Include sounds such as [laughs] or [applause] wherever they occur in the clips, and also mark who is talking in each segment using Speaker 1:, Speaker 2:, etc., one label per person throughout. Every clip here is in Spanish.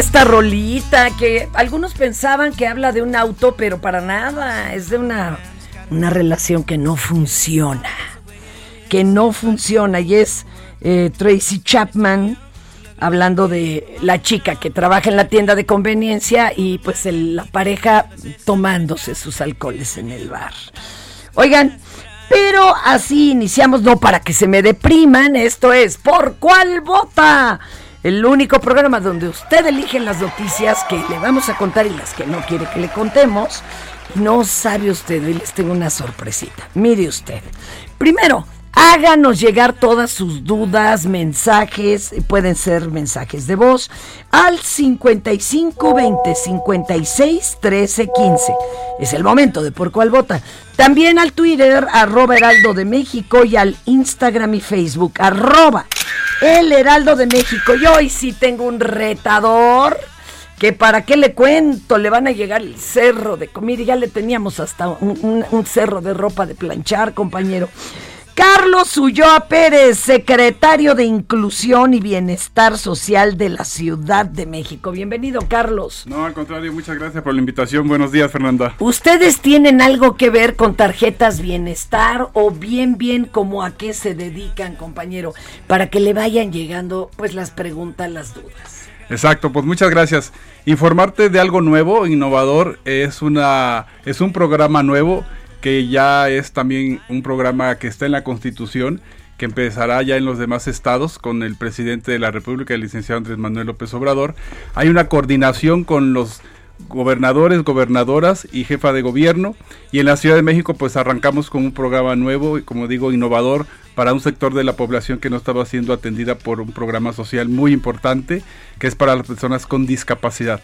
Speaker 1: Esta rolita que algunos pensaban que habla de un auto, pero para nada, es de una, una relación que no funciona, que no funciona y es eh, Tracy Chapman hablando de la chica que trabaja en la tienda de conveniencia y pues la pareja tomándose sus alcoholes en el bar. Oigan, pero así iniciamos, no para que se me depriman, esto es ¿Por cuál vota? El único programa donde usted elige las noticias que le vamos a contar y las que no quiere que le contemos. No sabe usted, y les tengo una sorpresita. Mire usted. Primero, háganos llegar todas sus dudas, mensajes, pueden ser mensajes de voz, al 55 20 56 13 15. Es el momento de por cuál vota. También al Twitter, arroba Heraldo de México y al Instagram y Facebook, arroba El Heraldo de México. Y hoy sí tengo un retador que para qué le cuento, le van a llegar el cerro de comida. Ya le teníamos hasta un cerro de ropa de planchar, compañero. Carlos Ulloa Pérez, secretario de Inclusión y Bienestar Social de la Ciudad de México. Bienvenido, Carlos.
Speaker 2: No, al contrario, muchas gracias por la invitación. Buenos días, Fernanda.
Speaker 1: ¿Ustedes tienen algo que ver con tarjetas bienestar o bien, bien como a qué se dedican, compañero? Para que le vayan llegando pues las preguntas, las dudas.
Speaker 2: Exacto, pues muchas gracias. Informarte de algo nuevo, innovador, es una es un programa nuevo que ya es también un programa que está en la Constitución, que empezará ya en los demás estados con el presidente de la República, el licenciado Andrés Manuel López Obrador. Hay una coordinación con los gobernadores, gobernadoras y jefa de gobierno. Y en la Ciudad de México pues arrancamos con un programa nuevo y como digo innovador para un sector de la población que no estaba siendo atendida por un programa social muy importante que es para las personas con discapacidad.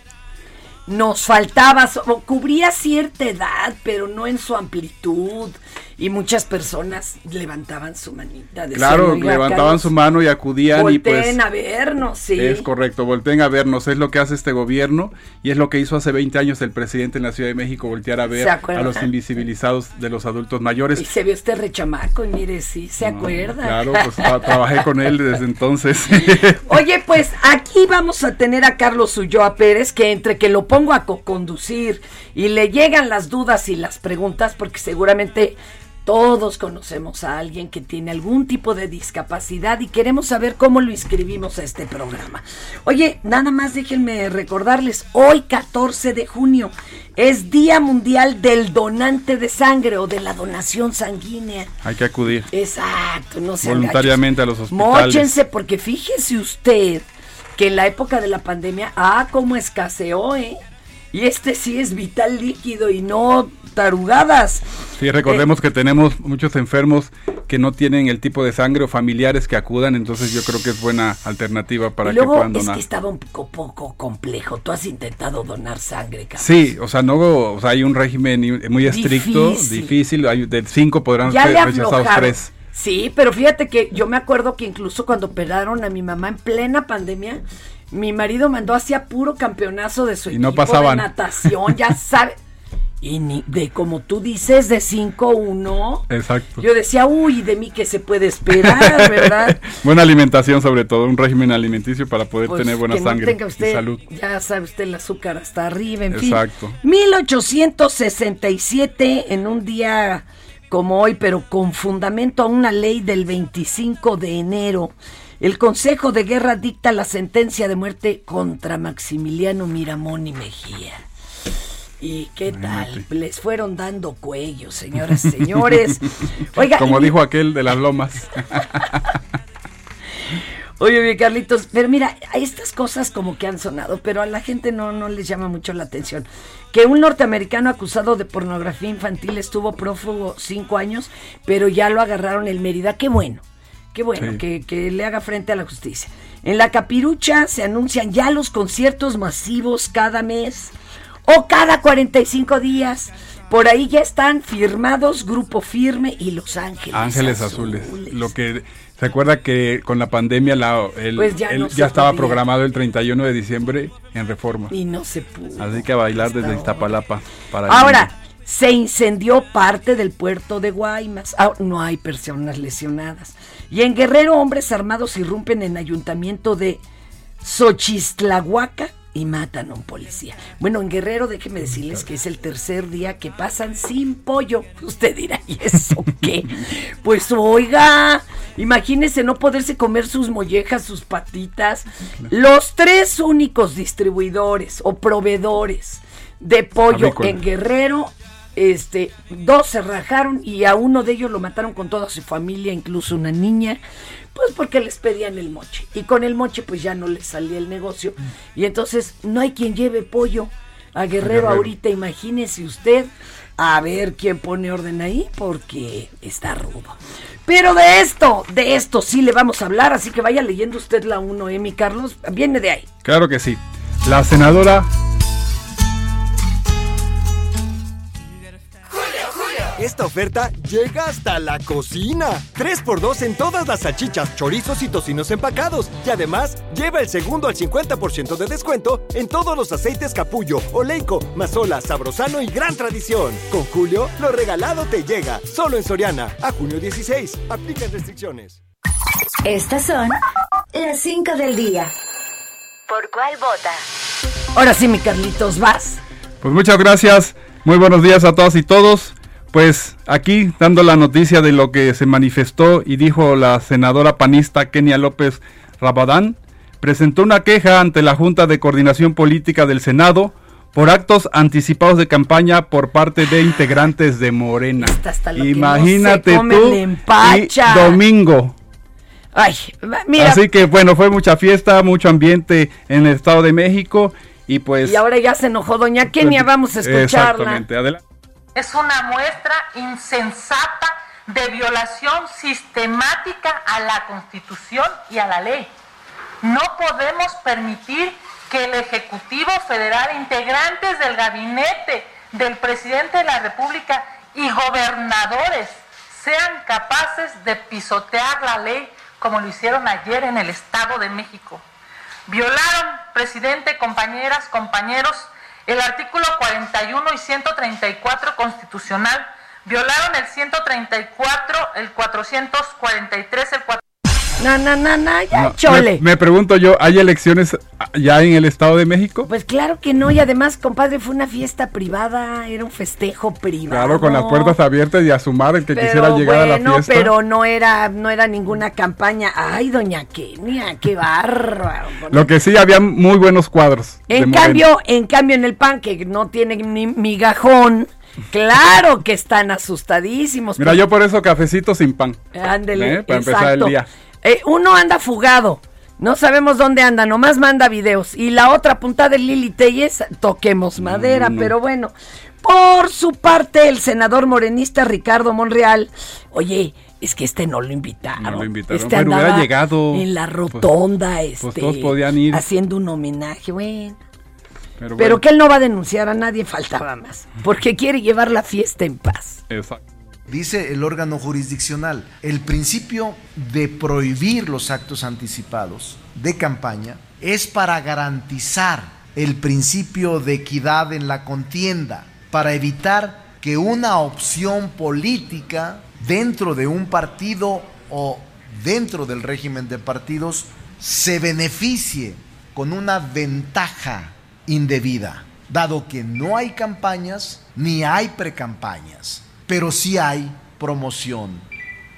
Speaker 1: Nos faltaba, cubría cierta edad, pero no en su amplitud. Y muchas personas levantaban su manita. decían,
Speaker 2: Claro,
Speaker 1: "Oiga,
Speaker 2: levantaban su mano y acudían y pues...
Speaker 1: volteen a vernos, sí.
Speaker 2: Es correcto, volteen a vernos, es lo que hace este gobierno y es lo que hizo hace 20 años el presidente en la Ciudad de México, voltear a ver
Speaker 1: ¿Se
Speaker 2: a los invisibilizados de los adultos mayores.
Speaker 1: Y se vio este rechamaco y mire, sí, se
Speaker 2: No,
Speaker 1: acuerda.
Speaker 2: Claro, pues tra- [laughs] trabajé con él desde entonces. [laughs]
Speaker 1: Oye, pues aquí vamos a tener a Carlos Ulloa Pérez, que entre que lo pongo a co-conducir y le llegan las dudas y las preguntas, porque seguramente todos conocemos a alguien que tiene algún tipo de discapacidad y queremos saber cómo lo inscribimos a este programa. Oye, nada más déjenme recordarles, hoy 14 de junio es Día Mundial del Donante de Sangre o de la donación sanguínea.
Speaker 2: Hay que acudir.
Speaker 1: Exacto, no se
Speaker 2: Voluntariamente a los hospitales.
Speaker 1: Móchense, porque fíjese usted que en la época de la pandemia, ah, cómo escaseó, ¿eh? Y este sí es vital líquido y no tarugadas.
Speaker 2: Sí, recordemos que tenemos muchos enfermos que no tienen el tipo de sangre o familiares que acudan, entonces yo creo que es buena alternativa para
Speaker 1: y
Speaker 2: que
Speaker 1: luego
Speaker 2: puedan
Speaker 1: es
Speaker 2: donar.
Speaker 1: que estaba un poco, poco complejo. Tú has intentado donar sangre, Carlos.
Speaker 2: Sí, o sea, no, o sea, hay un régimen muy estricto,
Speaker 1: Difícil.
Speaker 2: difícil, hay de cinco podrán
Speaker 1: Ya
Speaker 2: ser rechazados tres.
Speaker 1: Sí, pero fíjate que yo me acuerdo que incluso cuando operaron a mi mamá en plena pandemia, mi marido mandó hacia puro campeonazo de su
Speaker 2: Y no
Speaker 1: equipo
Speaker 2: pasaban.
Speaker 1: de natación, ya [laughs] sabe. Y ni, de como tú dices, de 5-1.
Speaker 2: Exacto.
Speaker 1: Yo decía, uy, de mí que se puede esperar, ¿verdad? [laughs]
Speaker 2: Buena alimentación sobre todo, un régimen alimenticio para poder
Speaker 1: Pues,
Speaker 2: tener buena
Speaker 1: que no
Speaker 2: sangre y salud.
Speaker 1: Ya sabe usted el azúcar hasta arriba, en
Speaker 2: Exacto.
Speaker 1: fin. 1867, en un día como hoy, pero con fundamento a una ley del 25 de enero, el Consejo de Guerra dicta la sentencia de muerte contra Maximiliano Miramón y Mejía. ¿Y qué tal? Les fueron dando cuello, señoras y señores. [laughs] Oiga,
Speaker 2: Como dijo aquel de las lomas. [laughs]
Speaker 1: Oye, mi Carlitos, pero mira, estas cosas como que han sonado, pero a la gente no, no les llama mucho la atención. Que un norteamericano acusado de pornografía infantil estuvo prófugo cinco años, pero ya lo agarraron en Mérida. Qué bueno, qué bueno
Speaker 2: Sí.
Speaker 1: que, que le haga frente a la justicia. En la capirucha se anuncian ya los conciertos masivos cada mes o cada 45 días. Por ahí ya están firmados Grupo Firme y Los Ángeles.
Speaker 2: Ángeles Azules. Lo que se acuerda que con la pandemia la, el-
Speaker 1: Pues ya
Speaker 2: el-
Speaker 1: no
Speaker 2: ya, estaba
Speaker 1: podía.
Speaker 2: programado el 31 de diciembre en Reforma.
Speaker 1: Y no se pudo.
Speaker 2: Así que a bailar desde Iztapalapa para
Speaker 1: Ahora. Se incendió parte del puerto de Guaymas. Ah, no hay personas lesionadas. Y en Guerrero, hombres armados irrumpen en ayuntamiento de Xochistlahuaca y matan a un policía. Bueno, en Guerrero, déjeme decirles que es el tercer día que pasan sin pollo. [laughs] Usted dirá, ¿y eso qué? [laughs] Pues oiga, imagínese no poderse comer sus mollejas, sus patitas. Los tres únicos distribuidores o proveedores de pollo en Guerrero, este, dos se rajaron y a uno de ellos lo mataron con toda su familia, incluso una niña, pues porque les pedían el moche. Y con el moche pues ya no les salía el negocio. Y entonces no hay quien lleve pollo a Guerrero,
Speaker 2: Guerrero.
Speaker 1: ahorita, imagínese usted. A ver quién pone orden ahí, porque está rudo. Pero de esto, de esto sí le vamos a hablar, así que vaya leyendo usted la 1, ¿eh, mi Carlos? Viene de ahí.
Speaker 2: Claro que sí. La senadora
Speaker 3: Esta oferta llega hasta la cocina. 3x2 en todas las salchichas, chorizos y tocinos empacados. Y además, lleva el segundo al 50% de descuento en todos los aceites capullo, oleico, mazola, sabrosano y gran tradición. Con Julio, lo regalado te llega. Solo en Soriana. A junio 16. Aplican restricciones.
Speaker 4: Estas son las 5 del día. ¿Por cuál vota?
Speaker 1: Ahora sí, mi Carlitos, vas.
Speaker 2: Pues muchas gracias. Muy buenos días a todas y todos. Pues aquí dando la noticia de lo que se manifestó y dijo la senadora panista Kenia López Rabadán, presentó una queja ante la Junta de Coordinación Política del Senado por actos anticipados de campaña por parte de integrantes de Morena.
Speaker 1: Hasta no
Speaker 2: Imagínate
Speaker 1: come
Speaker 2: tú y domingo.
Speaker 1: Ay, mira,
Speaker 2: Así que bueno, fue mucha fiesta, mucho ambiente en el Estado de México y pues
Speaker 1: y ahora ya se enojó doña Kenia, vamos a escucharla.
Speaker 2: Exactamente, adelante.
Speaker 5: Es una muestra insensata de violación sistemática a la Constitución y a la ley. No podemos permitir que el Ejecutivo Federal, integrantes del gabinete del presidente de la República y gobernadores sean capaces de pisotear la ley como lo hicieron ayer en el Estado de México. Violaron, presidente, compañeras, compañeros, el artículo 41 y 134 constitucional, violaron el 134, el 443, el 4...
Speaker 1: Na, na, na, na, ya,
Speaker 2: No,
Speaker 1: chole.
Speaker 2: Me, me pregunto yo, ¿hay elecciones ya en el Estado de México?
Speaker 1: Pues claro que no, y además, compadre, fue una fiesta privada, era un festejo privado.
Speaker 2: Claro, con las puertas abiertas y a sumar el que
Speaker 1: Pero
Speaker 2: quisiera llegar a la fiesta.
Speaker 1: pero no era, no era ninguna campaña. Ay, doña Kenia, qué bárbaro.
Speaker 2: Lo que sí, había muy buenos cuadros.
Speaker 1: En cambio, en cambio en el PAN, que no tiene ni migajón, claro que están asustadísimos.
Speaker 2: Mira, yo por eso cafecito sin pan.
Speaker 1: Ándele,
Speaker 2: ¿eh? Para empezar el
Speaker 1: exacto.
Speaker 2: día.
Speaker 1: Eh, uno anda fugado, no sabemos dónde anda, nomás manda videos. Y la otra punta de Lili Telles, toquemos madera,
Speaker 2: no.
Speaker 1: pero bueno. Por su parte, el senador morenista Ricardo Monreal, oye, es que este no lo invitaron.
Speaker 2: No lo invitaron.
Speaker 1: Este
Speaker 2: Bueno, hubiera llegado.
Speaker 1: En la rotonda,
Speaker 2: pues
Speaker 1: este,
Speaker 2: todos podían ir.
Speaker 1: haciendo un homenaje, bueno.
Speaker 2: Pero,
Speaker 1: Pero
Speaker 2: bueno,
Speaker 1: que él no va a denunciar a nadie, faltaba más. [laughs] Porque quiere llevar la fiesta en paz.
Speaker 2: exacto.
Speaker 6: Dice el órgano jurisdiccional, el principio de prohibir los actos anticipados de campaña es para garantizar el principio de equidad en la contienda, para evitar que una opción política dentro de un partido o dentro del régimen de partidos se beneficie con una ventaja indebida, dado que no hay campañas ni hay precampañas, pero sí hay promoción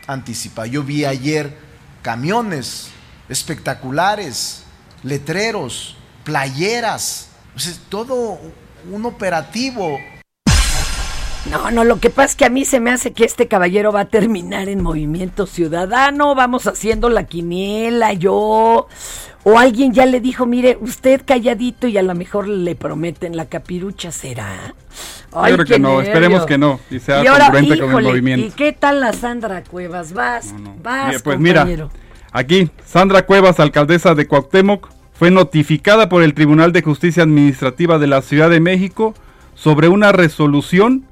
Speaker 6: anticipada. Yo vi ayer camiones espectaculares, letreros, playeras, todo un operativo
Speaker 1: No, no, lo que pasa es que a mí se me hace que este caballero va a terminar en Movimiento Ciudadano, vamos haciendo la quiniela, yo, o alguien ya le dijo, mire, usted calladito y a lo mejor le prometen la capirucha, ¿será?
Speaker 2: Yo creo que no,
Speaker 1: nervio.
Speaker 2: esperemos que no, y sea
Speaker 1: ahora,
Speaker 2: congruente con el
Speaker 1: híjole,
Speaker 2: movimiento.
Speaker 1: ¿Y qué tal la Sandra Cuevas? Vas, vas,
Speaker 2: Bien, pues mira,
Speaker 1: compañero.
Speaker 2: aquí Sandra Cuevas, alcaldesa de Cuauhtémoc, fue notificada por el Tribunal de Justicia Administrativa de la Ciudad de México sobre una resolución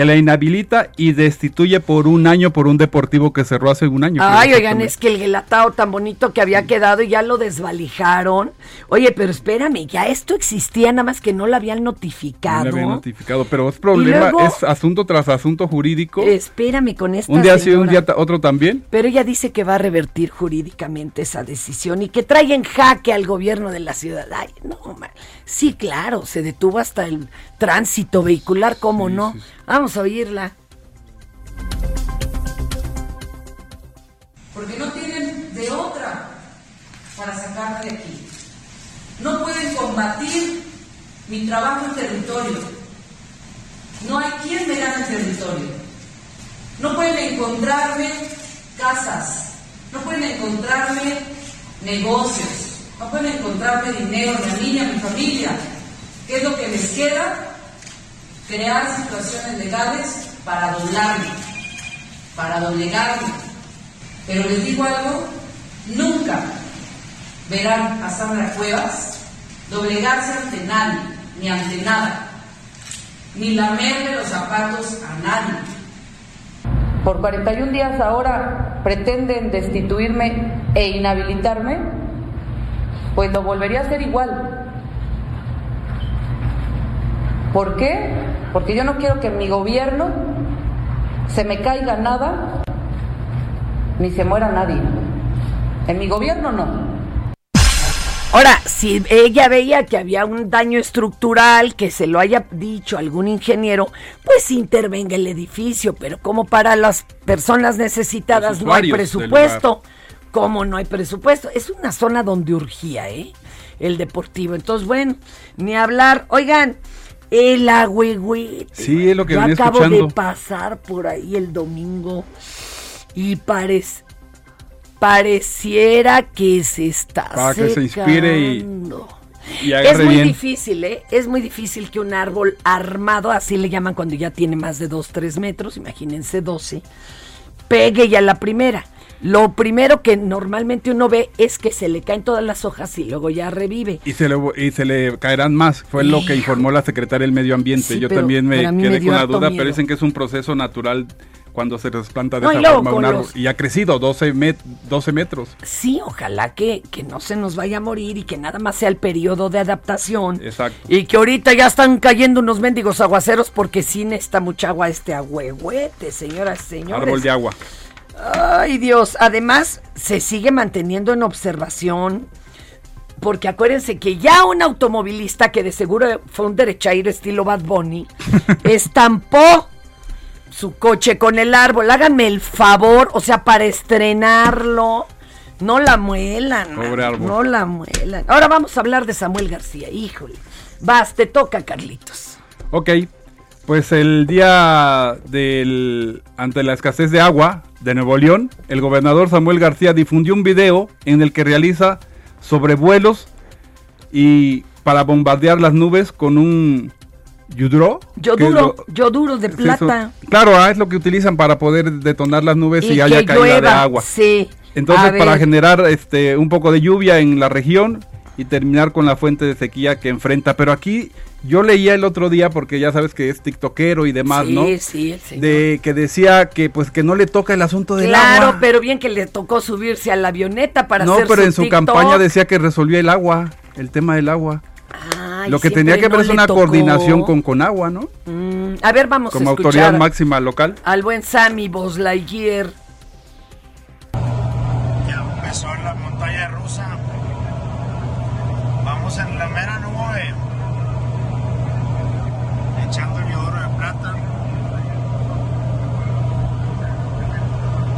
Speaker 2: que la inhabilita y destituye por un año por un deportivo que cerró hace un año.
Speaker 1: Ay, oigan, es que el gelatao tan bonito que había quedado y ya lo desvalijaron. Oye, pero espérame, ya esto existía, nada más que no lo habían
Speaker 2: No
Speaker 1: notificado.
Speaker 2: le había notificado, pero es problema,
Speaker 1: luego-
Speaker 2: es asunto tras asunto jurídico.
Speaker 1: Espérame con esta
Speaker 2: un día sí, un
Speaker 1: señora.
Speaker 2: día otro también.
Speaker 1: Pero ella dice que va a revertir jurídicamente esa decisión y que trae en jaque al gobierno de la ciudad. Ay, no, ma- sí, claro, se detuvo hasta el tránsito vehicular, ¿cómo no? Vamos a oírla.
Speaker 7: porque no tienen de otra para sacarme de aquí. No pueden combatir mi trabajo en territorio. No hay quien me gane el territorio. No pueden encontrarme casas, no pueden encontrarme negocios, no pueden encontrarme dinero ni a mí ni a mi familia. ¿Qué es lo que les queda? Crear situaciones legales para doblarme, para doblegarme. Pero les digo algo, nunca verán a Sandra Cuevas doblegarse ante nadie, ni ante nada, ni lamerle los zapatos a nadie. Por 41 días ahora pretenden destituirme e inhabilitarme, pues lo volvería a hacer igual. ¿Por qué? Porque yo no quiero que en mi gobierno se me caiga nada ni se muera nadie. En mi gobierno no.
Speaker 1: Ahora, si ella veía que había un daño estructural, que se lo haya dicho algún ingeniero, pues intervenga el edificio, pero como para las personas necesitadas no hay presupuesto, como no hay presupuesto, es una zona donde urgía, ¿eh? El deportivo. Entonces, bueno, ni hablar. Oigan, el agüegüete.
Speaker 2: Sí, es lo que
Speaker 1: Yo
Speaker 2: venía
Speaker 1: acabo
Speaker 2: escuchando.
Speaker 1: de pasar por ahí el domingo y parece pareciera que se está
Speaker 2: Para que se inspire y-
Speaker 1: secando.
Speaker 2: Y
Speaker 1: Es muy
Speaker 2: bien.
Speaker 1: difícil, ¿eh? Es muy difícil que un árbol armado, así le llaman cuando ya tiene más de 2, 3 metros, imagínense 12, pegue ya la primera. Lo primero que normalmente uno ve es que se le caen todas las hojas y luego ya revive.
Speaker 2: Y se, le, y se le caerán más, fue lo que informó la secretaria del Medio Ambiente.
Speaker 1: Sí,
Speaker 2: Yo también me quedé
Speaker 1: me
Speaker 2: con la duda,
Speaker 1: miedo.
Speaker 2: pero dicen que es un proceso natural cuando se trasplanta de
Speaker 1: No,
Speaker 2: esa forma un árbol.
Speaker 1: los-
Speaker 2: Y ha crecido 12, met- 12 metros.
Speaker 1: Sí, ojalá que, que no se nos vaya a morir y que nada más sea el periodo de adaptación.
Speaker 2: Exacto.
Speaker 1: Y que ahorita ya están cayendo unos mendigos aguaceros porque sí necesita mucha agua este agüehuete, señoras y señores.
Speaker 2: Árbol de agua.
Speaker 1: Ay, Dios. Además, se sigue manteniendo en observación. Porque acuérdense que ya un automovilista que de seguro fue un derechairo estilo Bad Bunny, [laughs] estampó su coche con el árbol. Háganme el favor, o sea, para estrenarlo. No la muelan.
Speaker 2: Pobre árbol.
Speaker 1: No la muelan. Ahora vamos a hablar de Samuel García. Híjole. Vas, te toca, Carlitos.
Speaker 2: Ok, pues el día del ante la escasez de agua de Nuevo León, el gobernador Samuel García difundió un video en el que realiza sobrevuelos y para bombardear las nubes con un yudro.
Speaker 1: Yo duro,
Speaker 2: lo-
Speaker 1: yo duro de plata.
Speaker 2: claro, ah, es lo que utilizan para poder detonar las nubes y,
Speaker 1: Y
Speaker 2: haya caída de agua.
Speaker 1: sí.
Speaker 2: Entonces, para generar este un poco de lluvia en la región y terminar con la fuente de sequía que enfrenta. Pero aquí yo leía el otro día, porque ya sabes que es tiktokero y demás,
Speaker 1: sí,
Speaker 2: ¿no?
Speaker 1: sí, señor.
Speaker 2: De que decía que pues que no le toca el asunto del
Speaker 1: Claro,
Speaker 2: agua.
Speaker 1: pero bien que le tocó subirse a la avioneta para
Speaker 2: no,
Speaker 1: hacer
Speaker 2: pero en su
Speaker 1: TikTok.
Speaker 2: campaña decía que resolvía el agua, el tema del agua.
Speaker 1: Ay,
Speaker 2: Lo que tenía que
Speaker 1: no
Speaker 2: ver es una
Speaker 1: tocó.
Speaker 2: coordinación con Conagua, ¿no?
Speaker 1: Mm, a ver, vamos
Speaker 2: Como
Speaker 1: a
Speaker 2: autoridad
Speaker 1: escuchar
Speaker 2: máxima local.
Speaker 1: al buen Sammy Buzz Lightyear.
Speaker 8: Ya empezó la montaña rusa. Vamos en la mera nube. Echando el yoduro de plata.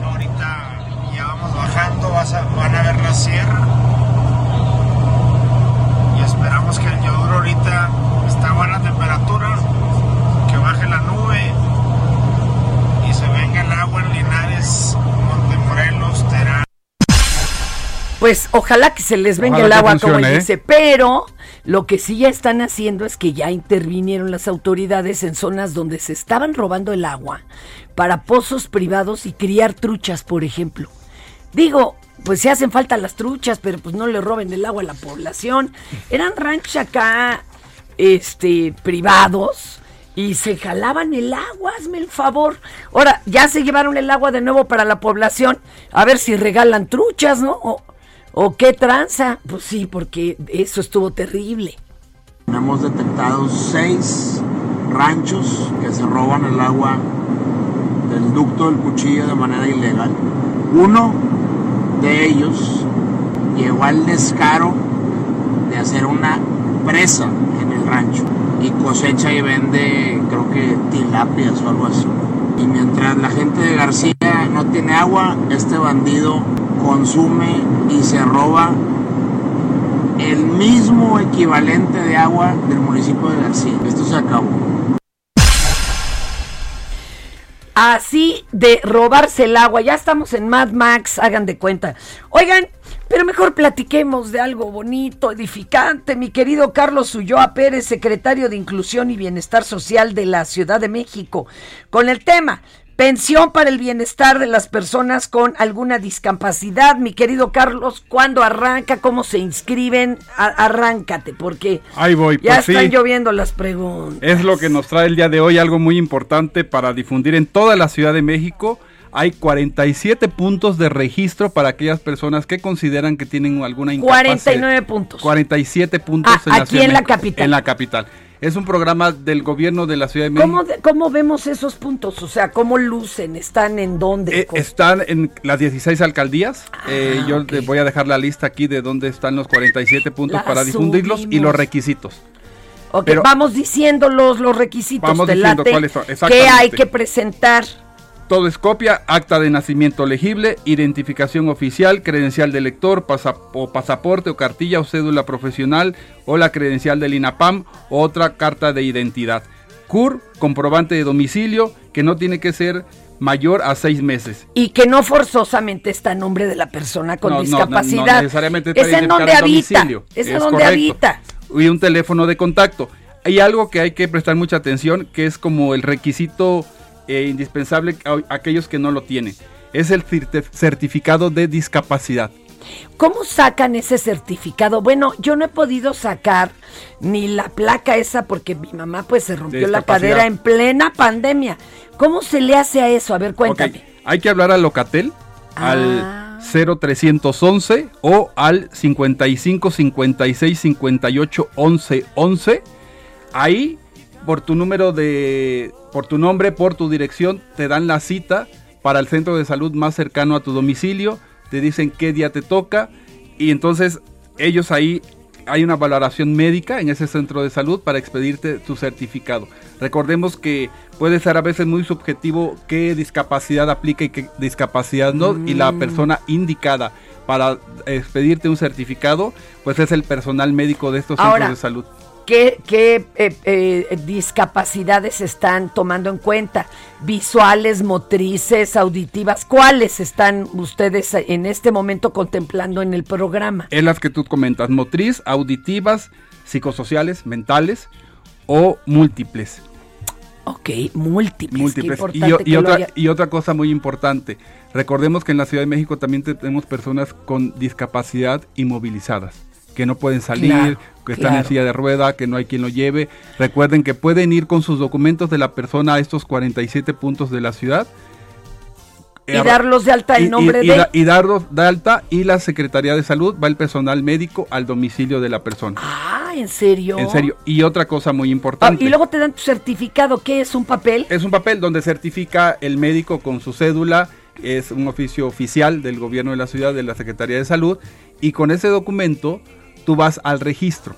Speaker 8: Ahorita ya vamos bajando, vas a- van a ver la sierra. Y esperamos que el yoduro ahorita está a buena temperatura. Que baje la nube. Y se venga el agua en Linares, Montemorelos, Terán.
Speaker 1: Pues ojalá que se les venga
Speaker 2: Ojalá
Speaker 1: el agua, como él
Speaker 2: ¿eh?
Speaker 1: dice, pero lo que sí ya están haciendo es que ya intervinieron las autoridades en zonas donde se estaban robando el agua para pozos privados y criar truchas, por ejemplo. Digo, pues si hacen falta las truchas, pero pues no le roben el agua a la población. Eran ranchos acá, este, privados. Y se jalaban el agua, hazme el favor. Ahora, ya se llevaron el agua de nuevo para la población. A ver si regalan truchas, ¿no? O qué tranza. Pues sí, porque eso estuvo terrible.
Speaker 9: Hemos detectado seis ranchos que se roban el agua del ducto del cuchillo de manera ilegal. Uno de ellos llegó al descaro de hacer una presa en el rancho y cosecha y vende creo que tilapias o algo así. Y mientras la gente de García no tiene agua, este bandido consume y se roba el mismo equivalente de agua del municipio de García. Esto se acabó.
Speaker 1: Así de robarse el agua. Ya estamos en Mad Max, hagan de cuenta. Oigan, pero mejor platiquemos de algo bonito, edificante. Mi querido Carlos Ulloa Pérez, secretario de Inclusión y Bienestar Social de la Ciudad de México, con el tema pensión para el bienestar de las personas con alguna discapacidad. Mi querido Carlos, ¿cuándo arranca? ¿Cómo se inscriben? A- arráncate, porque
Speaker 2: Ahí voy,
Speaker 1: ya
Speaker 2: pues
Speaker 1: están
Speaker 2: sí.
Speaker 1: lloviendo las preguntas.
Speaker 2: Es lo que nos trae el día de hoy, algo muy importante para difundir en toda la Ciudad de México. Hay 47 puntos de registro para aquellas personas que consideran que tienen alguna incapacidad.
Speaker 1: 49 puntos.
Speaker 2: 47 puntos
Speaker 1: Ah,
Speaker 2: en
Speaker 1: aquí en la capital.
Speaker 2: En la capital. Es un programa del gobierno de la Ciudad de México.
Speaker 1: ¿Cómo, de- ¿Cómo vemos esos puntos? O sea, ¿cómo lucen? ¿Están en dónde?
Speaker 2: Eh, están en las 16 alcaldías. Eh, yo te voy a dejar la lista aquí de dónde están los 47 puntos
Speaker 1: La
Speaker 2: para difundirlos y los requisitos.
Speaker 1: Ok,
Speaker 2: pero-
Speaker 1: vamos diciendo los, los requisitos
Speaker 2: Vamos
Speaker 1: ¿te
Speaker 2: diciendo cuáles son,
Speaker 1: ¿Qué hay que presentar?
Speaker 2: Todo es copia, acta de nacimiento legible, identificación oficial, credencial de lector, o pasaporte o cartilla o cédula profesional o la credencial del INAPAM o otra carta de identidad. CUR, comprobante de domicilio, que no tiene que ser mayor a seis meses.
Speaker 1: Y que no forzosamente está a nombre de la persona con
Speaker 2: No, no, no,
Speaker 1: discapacidad.
Speaker 2: No, necesariamente
Speaker 1: es en donde habita.
Speaker 2: domicilio.
Speaker 1: Es en
Speaker 2: Es
Speaker 1: donde
Speaker 2: correcto.
Speaker 1: habita.
Speaker 2: Y un teléfono de contacto. Hay algo que hay que prestar mucha atención, que es como el requisito eh, indispensable a aquellos que no lo tienen. Es el certificado de discapacidad.
Speaker 1: ¿Cómo sacan ese certificado? Bueno, yo no he podido sacar ni la placa esa porque mi mamá pues se rompió la cadera en plena pandemia. ¿Cómo se le hace a eso? A ver, cuéntame.
Speaker 2: Hay que hablar al Locatel,
Speaker 1: Ah.
Speaker 2: al 0311 o al 55 56 58 11 11. Ahí, por tu número de. por tu nombre, por tu dirección, te dan la cita para el centro de salud más cercano a tu domicilio. Te dicen qué día te toca. Y entonces, ellos ahí. Hay una valoración médica en ese centro de salud para expedirte tu certificado. Recordemos que puede ser a veces muy subjetivo qué discapacidad aplica y qué discapacidad no. Y la
Speaker 1: Mm.
Speaker 2: persona indicada para expedirte un certificado, pues es el personal médico de estos
Speaker 1: Ahora,
Speaker 2: centros de salud.
Speaker 1: ¿Qué, qué, eh, eh, discapacidades están tomando en cuenta? ¿Visuales, motrices, auditivas? ¿Cuáles están ustedes en este momento contemplando en el programa?
Speaker 2: Es las que tú comentas, motriz, auditivas, psicosociales, mentales o múltiples.
Speaker 1: Ok, múltiples.
Speaker 2: múltiples.
Speaker 1: Qué
Speaker 2: Y,
Speaker 1: importante
Speaker 2: otra,
Speaker 1: haya-
Speaker 2: y otra cosa muy importante, recordemos que en la Ciudad de México también te- tenemos personas con discapacidad inmovilizadas, que no pueden salir,
Speaker 1: Claro,
Speaker 2: que están en silla de rueda, que no hay quien lo lleve. Recuerden que pueden ir con sus documentos de la persona a estos 47 puntos de la ciudad.
Speaker 1: Y darlos de alta en
Speaker 2: y- y-
Speaker 1: nombre
Speaker 2: y
Speaker 1: de-
Speaker 2: da- y darlos de alta y la Secretaría de Salud va el personal médico al domicilio de la persona.
Speaker 1: Ah, ¿en serio?
Speaker 2: En serio. Y otra cosa muy
Speaker 1: Ah,
Speaker 2: importante.
Speaker 1: y luego te dan tu certificado, ¿qué es? ¿Un papel?
Speaker 2: Es un papel donde certifica el médico con su cédula, es un oficio oficial del gobierno de la ciudad, de la Secretaría de Salud, y con ese documento tú vas al registro,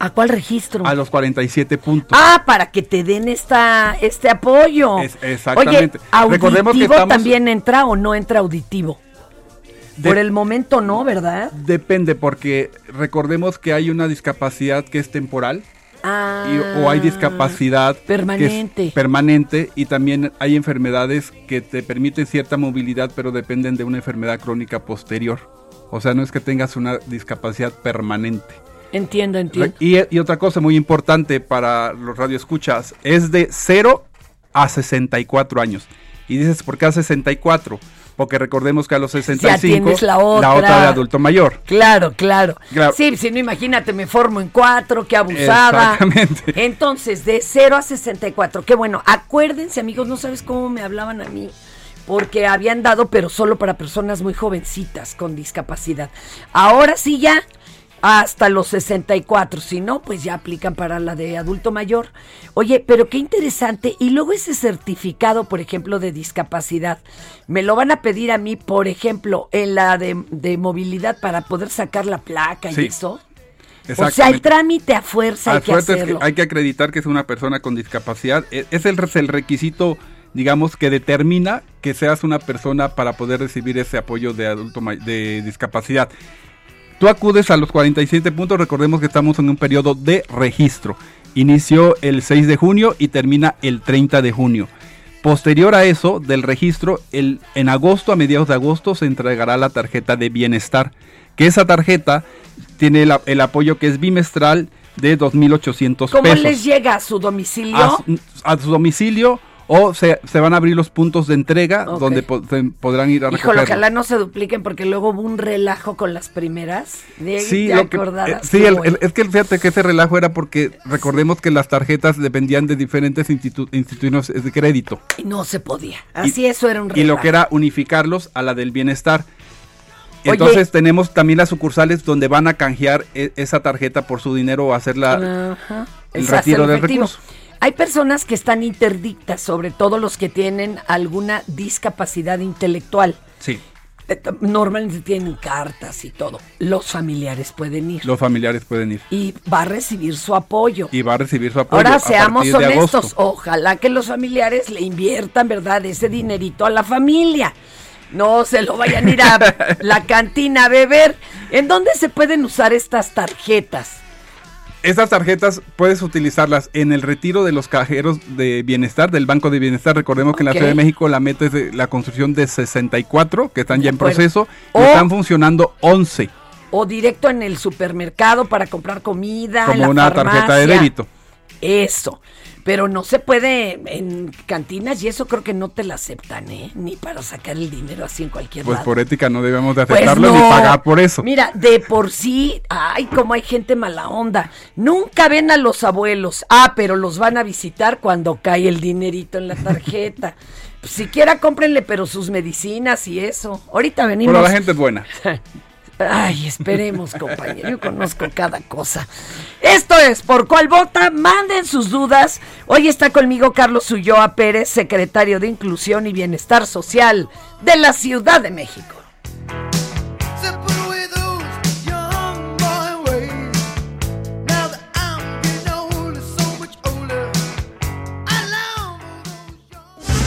Speaker 1: ¿A cuál registro?
Speaker 2: a los 47 puntos.
Speaker 1: Ah, para que te den esta, este apoyo.
Speaker 2: Es- exactamente.
Speaker 1: Oye, ¿auditivo
Speaker 2: Recordemos que estamos-
Speaker 1: también entra o no entra auditivo?
Speaker 2: De-
Speaker 1: Por el momento no, ¿verdad?
Speaker 2: Depende, porque recordemos que hay una discapacidad que es temporal.
Speaker 1: Ah,
Speaker 2: y- o hay discapacidad que es
Speaker 1: permanente.
Speaker 2: permanente y también hay enfermedades que te permiten cierta movilidad pero dependen de una enfermedad crónica posterior. O sea, no es que tengas una discapacidad permanente.
Speaker 1: Entiendo, entiendo.
Speaker 2: Y, y otra cosa muy importante para los radioescuchas es de 0 a 64 años. Y dices, ¿por qué a 64? Porque recordemos que a los 65
Speaker 1: tienes la otra.
Speaker 2: de adulto mayor.
Speaker 1: Claro, claro,
Speaker 2: Claro.
Speaker 1: Sí, si no, imagínate, me formo en cuatro, qué abusada.
Speaker 2: Exactamente. [laughs]
Speaker 1: Entonces, de 0 a 64, qué bueno. Acuérdense, amigos, no sabes cómo me hablaban a mí. Porque habían dado, pero solo para personas muy jovencitas con discapacidad. Ahora sí ya, hasta los 64. Si no, pues ya aplican para la de adulto mayor. Oye, pero qué interesante. Y luego ese certificado, por ejemplo, de discapacidad, me lo van a pedir a mí, por ejemplo, en la de, de movilidad para poder sacar la placa
Speaker 2: Sí.
Speaker 1: y eso. O sea, el trámite a fuerza hay que
Speaker 2: fuerte es que
Speaker 1: hacerlo.
Speaker 2: hay que acreditar que es una persona con discapacidad. E- Es el, es el requisito, digamos, que determina que seas una persona para poder recibir ese apoyo de adulto de discapacidad. Tú acudes a los 47 puntos, recordemos que estamos en un periodo de registro. Inició el 6 de junio y termina el 30 de junio. Posterior a eso, del registro, el, en agosto, a mediados de agosto, se entregará la tarjeta de bienestar. Que esa tarjeta tiene el, apoyo que es bimestral de 2.800
Speaker 1: ¿Cómo
Speaker 2: pesos.
Speaker 1: les llega a su domicilio?
Speaker 2: a, su, a su domicilio o se, se van a abrir los puntos de entrega donde po- se podrán ir a
Speaker 1: Híjole,
Speaker 2: recogerlo.
Speaker 1: ojalá no se dupliquen porque luego hubo un relajo con las primeras. De,
Speaker 2: Sí, lo que- eh, sí el- el- es que fíjate que ese relajo era porque recordemos que las tarjetas dependían de diferentes institu- institutos de crédito.
Speaker 1: Y no se podía. Así eso era un
Speaker 2: Y
Speaker 1: relajo.
Speaker 2: lo que era unificarlos a la del bienestar.
Speaker 1: Oye.
Speaker 2: Entonces tenemos también las sucursales donde van a canjear e- esa tarjeta por su dinero o hacer la,
Speaker 1: Ajá.
Speaker 2: el
Speaker 1: Exacto,
Speaker 2: retiro del recurso.
Speaker 1: Hay personas que están interdictas, sobre todo los que tienen alguna discapacidad intelectual.
Speaker 2: Sí,
Speaker 1: Eh, Normalmente tienen cartas y todo. Los familiares pueden ir.
Speaker 2: los familiares pueden ir.
Speaker 1: Y va a recibir su apoyo.
Speaker 2: Y va a recibir su apoyo.
Speaker 1: Ahora
Speaker 2: a
Speaker 1: seamos honestos, ojalá que los familiares le inviertan, ¿verdad? Ese dinerito a la familia. No se lo vayan a ir a [laughs] la cantina a beber. ¿En dónde se pueden usar estas tarjetas?
Speaker 2: Estas tarjetas puedes utilizarlas en el retiro de los cajeros de bienestar, del Banco de Bienestar. Recordemos que en la. Ciudad de México la meta es de la construcción de 64, que están ya en proceso, y
Speaker 1: O-
Speaker 2: están funcionando 11,
Speaker 1: O directo en el supermercado para comprar comida. en
Speaker 2: como
Speaker 1: la
Speaker 2: una tarjeta de
Speaker 1: farmacia.
Speaker 2: débito.
Speaker 1: Eso. Pero no se puede en cantinas y eso creo que no te la aceptan, ¿eh? Ni para sacar el dinero así en cualquier
Speaker 2: Pues
Speaker 1: lado.
Speaker 2: por ética no debemos de
Speaker 1: Pues
Speaker 2: aceptarlo ni pagar por eso.
Speaker 1: Mira, de por sí, ay, como hay gente mala onda. Nunca ven a los abuelos. Ah, pero los van a visitar cuando cae el dinerito en la tarjeta. Pues, [laughs] siquiera cómprenle, pero sus medicinas y eso. Ahorita venimos.
Speaker 2: Pero la gente es buena. [laughs]
Speaker 1: Ay, esperemos, compañero. Yo conozco cada cosa. Esto es Por Cuál Vota. Manden sus dudas. Hoy está conmigo Carlos Ulloa Pérez, secretario de Inclusión y Bienestar Social de la Ciudad de México.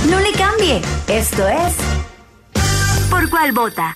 Speaker 4: No le cambie. Esto es ¿Por cuál vota?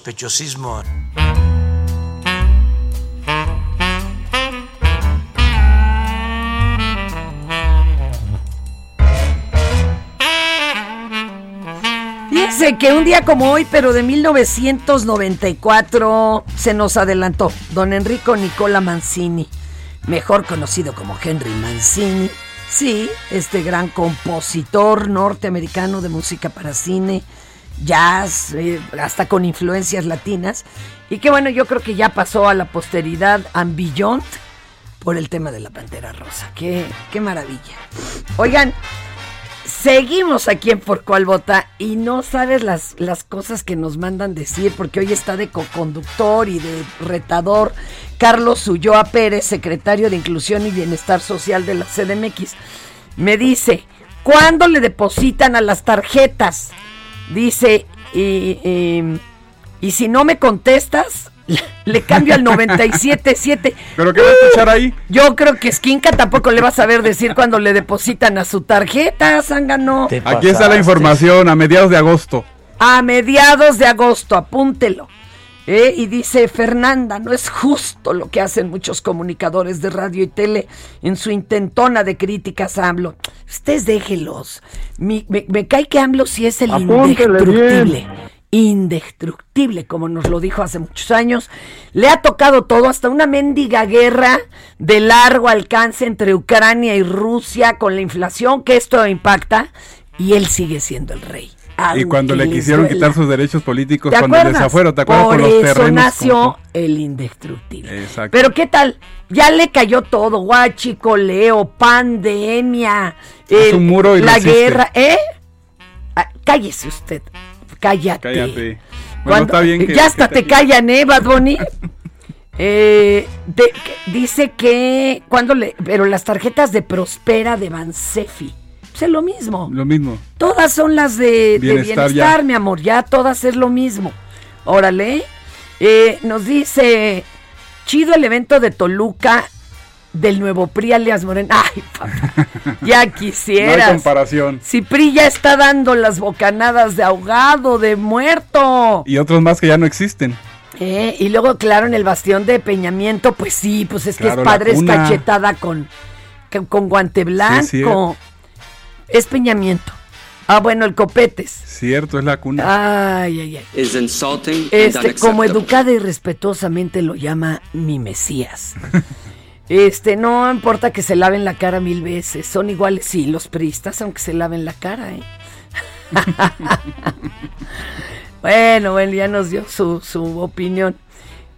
Speaker 10: Sospechosismo.
Speaker 1: Fíjense que un día como hoy, pero de 1994, se nos adelantó don Enrico Nicola Mancini, mejor conocido como Henry Mancini. Sí, este gran compositor norteamericano de música para cine, jazz, eh, hasta con influencias latinas. Y que bueno, yo creo que ya pasó a la posteridad beyond por el tema de la Pantera Rosa. Qué, qué maravilla. Oigan, Seguimos aquí en Por Cuál Vota y no sabes las, las cosas que nos mandan decir, porque hoy está de coconductor y de retador Carlos Ulloa Pérez, secretario de Inclusión y Bienestar Social de la CDMX. Me dice, ¿cuándo le depositan a las tarjetas? Dice, y, y- y si no me contestas, [laughs] le cambio al 97.7.
Speaker 2: ¿Pero qué va a escuchar ahí?
Speaker 1: Yo creo que Skinka tampoco le va a saber decir cuando le depositan a su tarjeta, Zángano.
Speaker 2: Aquí está la información a mediados de agosto.
Speaker 1: A mediados de agosto, apúntelo. ¿Eh? Y dice Fernanda, no es justo lo que hacen muchos comunicadores de radio y tele en su intentona de críticas a AMLO. Ustedes déjenlos. Mi- me, me cae que AMLO sí es el
Speaker 11: Apúntele
Speaker 1: indestructible. Indestructible, como nos lo dijo hace muchos años. Le ha tocado todo, hasta una mendiga guerra de largo alcance entre Ucrania y Rusia con la inflación que esto impacta. Y él sigue siendo el rey.
Speaker 2: Y cuando le quisieron quitar sus derechos políticos
Speaker 1: ¿Te
Speaker 2: cuando les
Speaker 1: acuerdas?
Speaker 2: afueron, ¿te acuerdas?
Speaker 1: Por
Speaker 2: con los
Speaker 1: eso
Speaker 2: terrenos.
Speaker 1: nació
Speaker 2: como-
Speaker 1: el indestructible.
Speaker 2: Exacto.
Speaker 1: Pero ¿qué tal? Ya le cayó todo, guachicoleo, pandemia,
Speaker 2: Haz un muro y no
Speaker 1: la guerra, ¿eh? Ah, cállese usted, cállate.
Speaker 2: Cállate. Bueno,
Speaker 1: Cuando-
Speaker 2: está bien que-
Speaker 1: ya
Speaker 2: que
Speaker 1: hasta
Speaker 2: te-
Speaker 1: te callan, ¿eh, Bad Bunny? [laughs] Eh, de- que- dice que cuando le, pero las tarjetas de Prospera de Bansefi, es lo mismo.
Speaker 2: Lo mismo.
Speaker 1: Todas son las de de
Speaker 2: Bienestar,
Speaker 1: mi amor. Ya todas es lo mismo. Órale. Eh, nos dice, chido el evento de Toluca del nuevo PRI alias Morena. [laughs] Ay, papá, ya [laughs]
Speaker 2: No hay
Speaker 1: quisieras.
Speaker 2: comparación.
Speaker 1: si PRI ya está dando las bocanadas de ahogado, de muerto.
Speaker 2: Y otros más que ya no existen.
Speaker 1: Eh, y luego, claro, en el bastión de Peñamiento, pues sí, pues es que es padre, es cachetada con, con, guante blanco.
Speaker 2: Sí,
Speaker 1: es Peñamiento. Ah, bueno, el Copetes.
Speaker 2: Cierto, es la cuna.
Speaker 1: Ay, ay, ay.
Speaker 10: is insulting and
Speaker 1: Este, como educada y respetuosamente lo llama mi Mesías. [laughs] Este, no importa que se laven la cara mil veces, son iguales, sí, los priistas, aunque se laven la cara, ¿eh? [laughs] bueno, bueno, ya nos dio su, su opinión.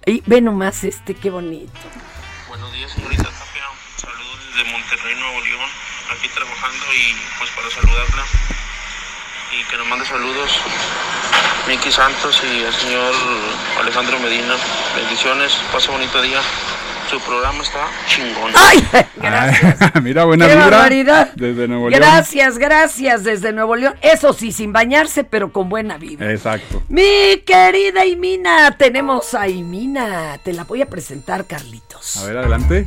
Speaker 1: Y ve nomás este, qué bonito.
Speaker 11: Buenos días, señorita Tapia. Saludos desde Monterrey, Nuevo León. Aquí trabajando y pues para saludarla. Y que nos mande saludos Miki Santos y el señor Alejandro Medina. Bendiciones, pase bonito día. Su programa está chingón.
Speaker 1: ¡Ay! [laughs]
Speaker 2: Ay, [laughs] Mira, buena
Speaker 1: ¡Qué
Speaker 2: vibra.
Speaker 1: barbaridad!
Speaker 2: Desde Nuevo León.
Speaker 1: Gracias, gracias desde Nuevo León. Eso sí, sin bañarse, pero con buena vida.
Speaker 2: Exacto.
Speaker 1: Mi querida Imina, tenemos a Imina. Te la voy a presentar, Carlitos.
Speaker 2: A ver, adelante.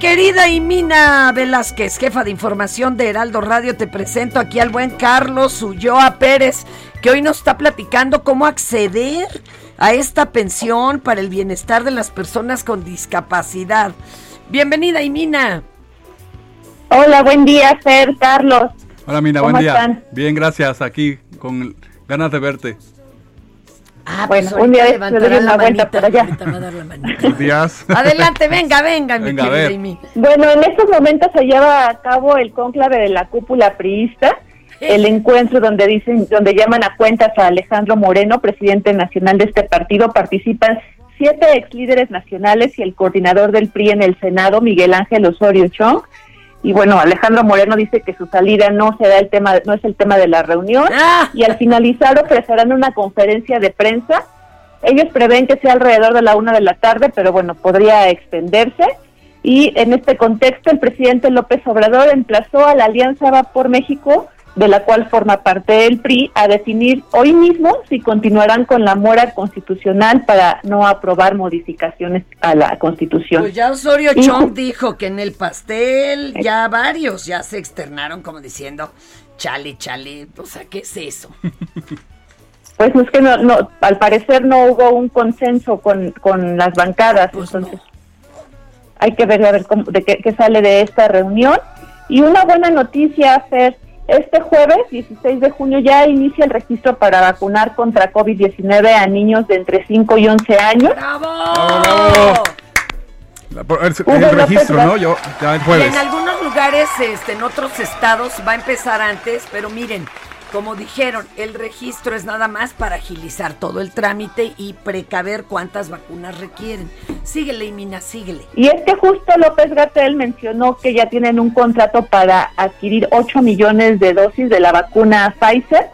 Speaker 1: Querida Imina Velázquez, jefa de información de Heraldo Radio, te presento aquí al buen Carlos Ulloa Pérez, que hoy nos está platicando cómo acceder a esta pensión para el bienestar de las personas con discapacidad. Bienvenida, Imina.
Speaker 12: Hola, buen día, Fer, Carlos.
Speaker 2: Hola, Mina,
Speaker 12: ¿Cómo
Speaker 2: buen día.
Speaker 12: están?
Speaker 2: Bien, gracias. Aquí con ganas de verte.
Speaker 1: Ah,
Speaker 12: bueno,
Speaker 1: pues
Speaker 12: un día
Speaker 1: levantará
Speaker 12: una
Speaker 1: la
Speaker 12: vuelta
Speaker 1: manita,
Speaker 12: por allá.
Speaker 1: ahorita va a dar la manita.
Speaker 2: Buenos [laughs] días.
Speaker 1: Adelante, venga, venga, mi
Speaker 2: Venga, a
Speaker 1: querida
Speaker 2: ver.
Speaker 1: Imina.
Speaker 12: Bueno, en estos momentos se lleva a cabo el cónclave de la cúpula priista, el encuentro donde dicen, donde llaman a cuentas a Alejandro Moreno, presidente nacional de este partido, participan siete ex líderes nacionales y el coordinador del PRI en el Senado, Miguel Ángel Osorio Chong. Y bueno, Alejandro Moreno dice que su salida no será el tema, no es el tema de la reunión. Y al finalizar ofrecerán una conferencia de prensa. Ellos prevén que sea alrededor de la una de la tarde, pero bueno, podría extenderse. Y en este contexto, el presidente López Obrador emplazó a la Alianza Va por México, de la cual forma parte el PRI, a definir hoy mismo si continuarán con la mora constitucional para no aprobar modificaciones a la Constitución.
Speaker 1: Pues ya Osorio
Speaker 12: Y-
Speaker 1: Chong dijo que en el pastel ya varios ya se externaron como diciendo, chale, chale, o sea, ¿qué es eso? [laughs]
Speaker 12: Pues es que no, no, al parecer no hubo un consenso con, con las bancadas, entonces hay que ver a ver cómo, de qué, qué sale de esta reunión. Y una buena noticia, Fer, este jueves 16 de junio ya inicia el registro para vacunar contra COVID-19 a niños de entre 5 y 11 años.
Speaker 2: La- por- El, registro, ¿no?
Speaker 12: Gat-
Speaker 2: Yo, ya el
Speaker 1: Y
Speaker 2: jueves.
Speaker 1: en algunos lugares, este, en otros estados va a empezar antes, pero miren, como dijeron, el registro es nada más para agilizar todo el trámite y precaver cuántas vacunas requieren. Síguele, Mina, síguele.
Speaker 12: Y es que justo López Gatel mencionó que ya tienen un contrato para adquirir 8 millones de dosis de la vacuna Pfizer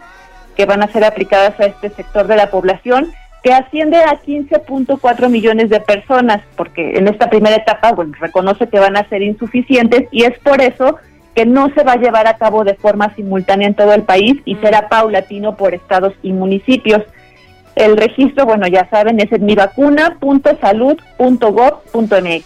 Speaker 12: que van a ser aplicadas a este sector de la población que asciende a 15.4 millones de personas, porque en esta primera etapa, bueno, reconoce que van a ser insuficientes y es por eso que no se va a llevar a cabo de forma simultánea en todo el país y será paulatino por estados y municipios. El registro, bueno, ya saben, es en mivacuna.salud.gov.mx.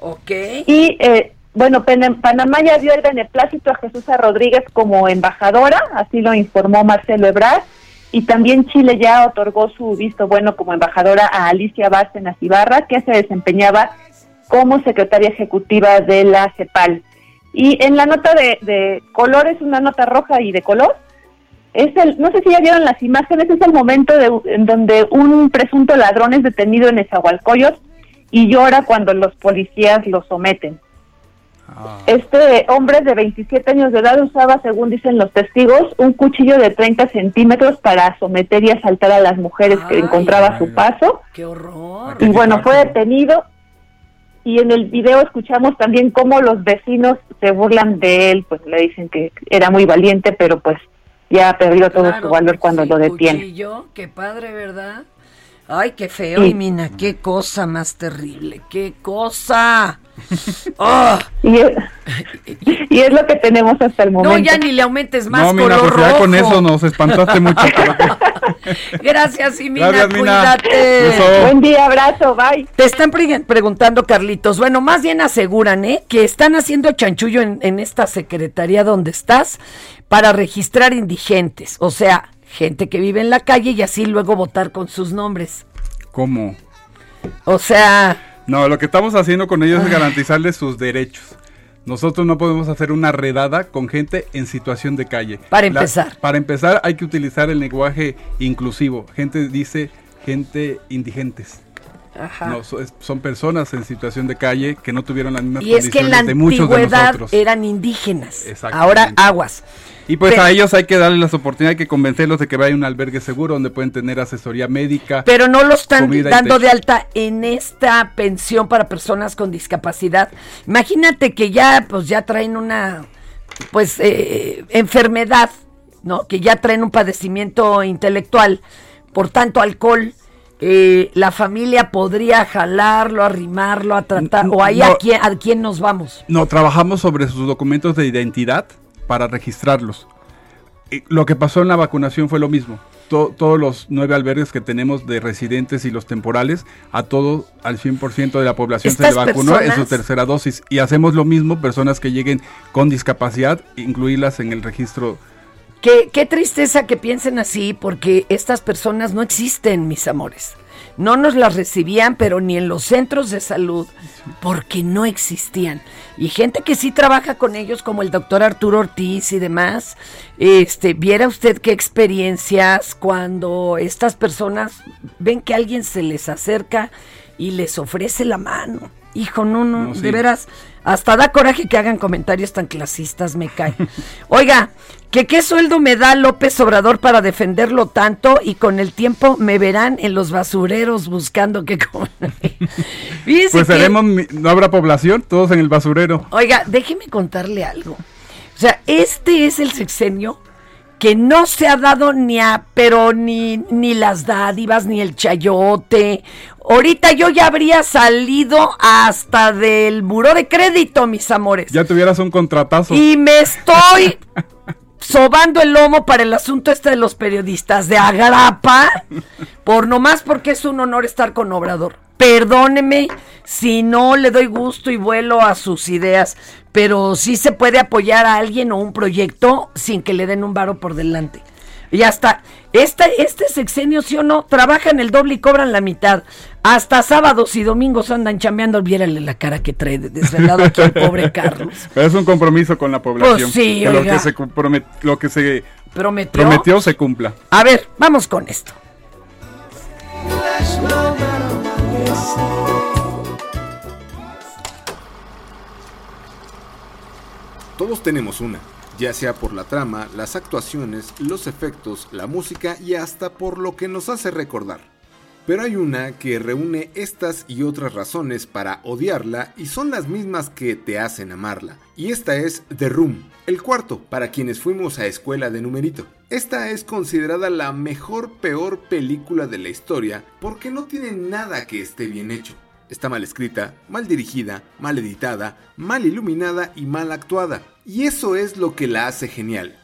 Speaker 1: Ok.
Speaker 12: Y eh, bueno, Panamá ya dio el beneplácito a Jesús Rodríguez como embajadora, así lo informó Marcelo Ebrard. Y también Chile ya otorgó su visto bueno como embajadora a Alicia Bárcenas Ibarra, que se desempeñaba como secretaria ejecutiva de la CEPAL. Y en la nota de, de color, es una nota roja y de color, es el, no sé si ya vieron las imágenes, es el momento de, en donde un presunto ladrón es detenido en Esahualcoyot y llora cuando los policías lo someten. Este hombre de 27 años de edad usaba, según dicen los testigos, un cuchillo de 30 centímetros para someter y asaltar a las mujeres que encontraba a su paso.
Speaker 1: ¡Qué horror!
Speaker 12: Y bueno, fue detenido y en el video escuchamos también cómo los vecinos se burlan de él, pues le dicen que era muy valiente, pero pues ya perdió todo su valor cuando lo detienen.
Speaker 1: Cuchillo, qué padre, ¿verdad? Ay, qué feo,
Speaker 12: Sí.
Speaker 1: y mina, qué cosa más terrible, qué cosa. Oh. [laughs]
Speaker 12: Y, es, y es lo que tenemos hasta el momento.
Speaker 1: No, ya ni le aumentes más
Speaker 2: No, Mina,
Speaker 1: color
Speaker 2: pues ya
Speaker 1: rojo.
Speaker 2: con eso nos espantaste mucho. [laughs]
Speaker 1: Gracias, y Mina,
Speaker 2: Gracias, Mina.
Speaker 1: cuídate.
Speaker 2: Beso. Buen
Speaker 12: día, abrazo, bye.
Speaker 1: Te están pre- preguntando, Carlitos. Bueno, más bien aseguran, ¿eh? Que están haciendo chanchullo en, en esta secretaría donde estás para registrar indigentes. O sea, gente que vive en la calle y así luego votar con sus nombres.
Speaker 2: ¿Cómo?
Speaker 1: O sea,
Speaker 2: No, lo que estamos haciendo con ellos es garantizarles sus derechos. Nosotros no podemos hacer una redada con gente en situación de calle.
Speaker 1: Para
Speaker 2: La-
Speaker 1: empezar.
Speaker 2: para empezar hay que utilizar el lenguaje inclusivo. Gente dice gente indigentes.
Speaker 1: Ajá.
Speaker 2: No, son personas en situación de calle que no tuvieron las mismas
Speaker 1: y es que en la
Speaker 2: condiciones de muchos de
Speaker 1: antigüedad
Speaker 2: nosotros.
Speaker 1: eran indígenas. Ahora aguas.
Speaker 2: Y pues
Speaker 1: Pero-
Speaker 2: a ellos hay que darles las oportunidades, hay que convencerlos de que vayan a un albergue seguro donde pueden tener asesoría médica.
Speaker 1: Pero no lo están dando de alta en esta pensión para personas con discapacidad. Imagínate que ya, pues ya traen una, pues, eh, enfermedad, ¿no? Que ya traen un padecimiento intelectual, por tanto alcohol. Eh, la familia podría jalarlo, arrimarlo, a tratar, o ahí a quién, a quién nos vamos.
Speaker 2: No, trabajamos sobre sus documentos de identidad para registrarlos. Y lo que pasó en la vacunación fue lo mismo. To- todos los nueve albergues que tenemos de residentes y los temporales, a todo, al 100% de la población se le vacunó en su tercera dosis. Y hacemos lo mismo, personas que lleguen con discapacidad, incluirlas en el registro.
Speaker 1: Qué, qué tristeza que piensen así, porque estas personas no existen, mis amores. No nos las recibían, pero ni en los centros de salud, porque no existían. Y gente que sí trabaja con ellos, como el doctor Arturo Ortiz y demás, este, viera usted qué experiencias cuando estas personas ven que alguien se les acerca y les ofrece la mano. Hijo, no, no,
Speaker 2: No, sí.
Speaker 1: de veras, hasta da coraje que hagan comentarios tan clasistas, me cae. Oiga, que qué sueldo me da López Obrador para defenderlo tanto y con el tiempo me verán en los basureros buscando que comer. [laughs]
Speaker 2: Pues seremos, no habrá población, todos en el basurero.
Speaker 1: Oiga, déjeme contarle algo. O sea, este es el sexenio que no se ha dado ni a, pero ni, ni las dádivas, ni el chayote. Ahorita yo ya habría salido hasta del buró de crédito, mis amores.
Speaker 2: Ya tuvieras un contratazo.
Speaker 1: Y me estoy [laughs] sobando el lomo para el asunto este de los periodistas de agrapa, por nomás porque es un honor estar con Obrador. Perdóneme si no le doy gusto y vuelo a sus ideas, pero sí se puede apoyar a alguien o un proyecto sin que le den un varo por delante. Y hasta este, este sexenio, sí o no, trabajan el doble y cobran la mitad. Hasta sábados y domingos andan chambeando. Viérale la cara que trae de desvelado aquí el pobre [laughs] Carlos.
Speaker 2: Pero es un compromiso con la población.
Speaker 1: Pues sí,
Speaker 2: que lo que se compromet- lo que se
Speaker 1: Prometió.
Speaker 2: prometió se cumpla.
Speaker 1: A ver, vamos con esto.
Speaker 10: Todos tenemos una, ya sea por la trama, las actuaciones, los efectos, la música y hasta por lo que nos hace recordar. Pero hay una que reúne estas y otras razones para odiarla y son las mismas que te hacen amarla. Y esta es The Room, el cuarto, para quienes fuimos a escuela de numerito. Esta es considerada la mejor peor película de la historia porque no tiene nada que esté bien hecho. Está mal escrita, mal dirigida, mal editada, mal iluminada y mal actuada. Y eso es lo que la hace genial.